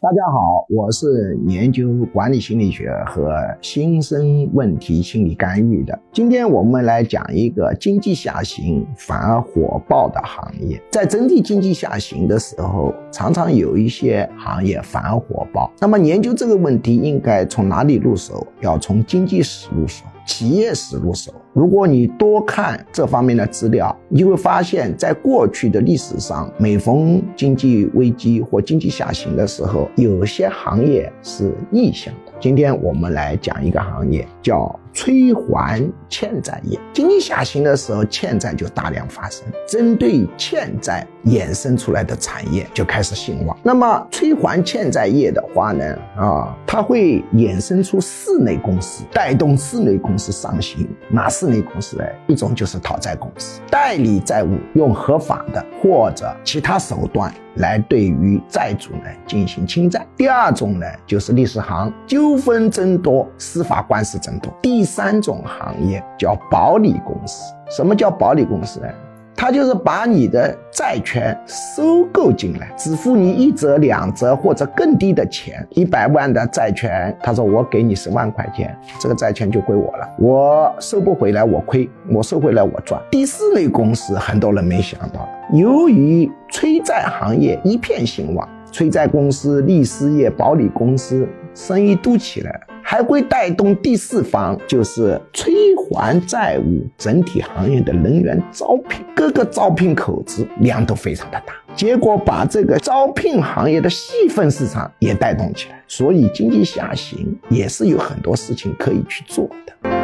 大家好，我是研究管理心理学和新生问题心理干预的。今天我们来讲一个经济下行反而火爆的行业。在整体经济下行的时候，常常有一些行业反而火爆。那么研究这个问题，应该从哪里入手？要从经济史入手。企业史入手，如果你多看这方面的资料，你会发现，在过去的历史上，每逢经济危机或经济下行的时候，有些行业是逆向的。今天我们来讲一个行业，叫。催还欠债业，经济下行的时候，欠债就大量发生。针对欠债衍生出来的产业就开始兴旺。那么催还欠债业的话呢，啊，它会衍生出四类公司，带动四类公司上行。哪四类公司呢？一种就是讨债公司，代理债务，用合法的或者其他手段。来对于债主呢进行侵占。第二种呢就是律师行，纠纷增多，司法官司增多。第三种行业叫保理公司。什么叫保理公司呢？他就是把你的债权收购进来，只付你一折、两折或者更低的钱。一百万的债权，他说我给你十万块钱，这个债权就归我了。我收不回来我亏，我收回来我赚。第四类公司，很多人没想到，由于催债行业一片兴旺，催债公司、律师业、保理公司生意都起来了。还会带动第四方，就是催还债务整体行业的人员招聘，各个招聘口子量都非常的大，结果把这个招聘行业的细分市场也带动起来，所以经济下行也是有很多事情可以去做的。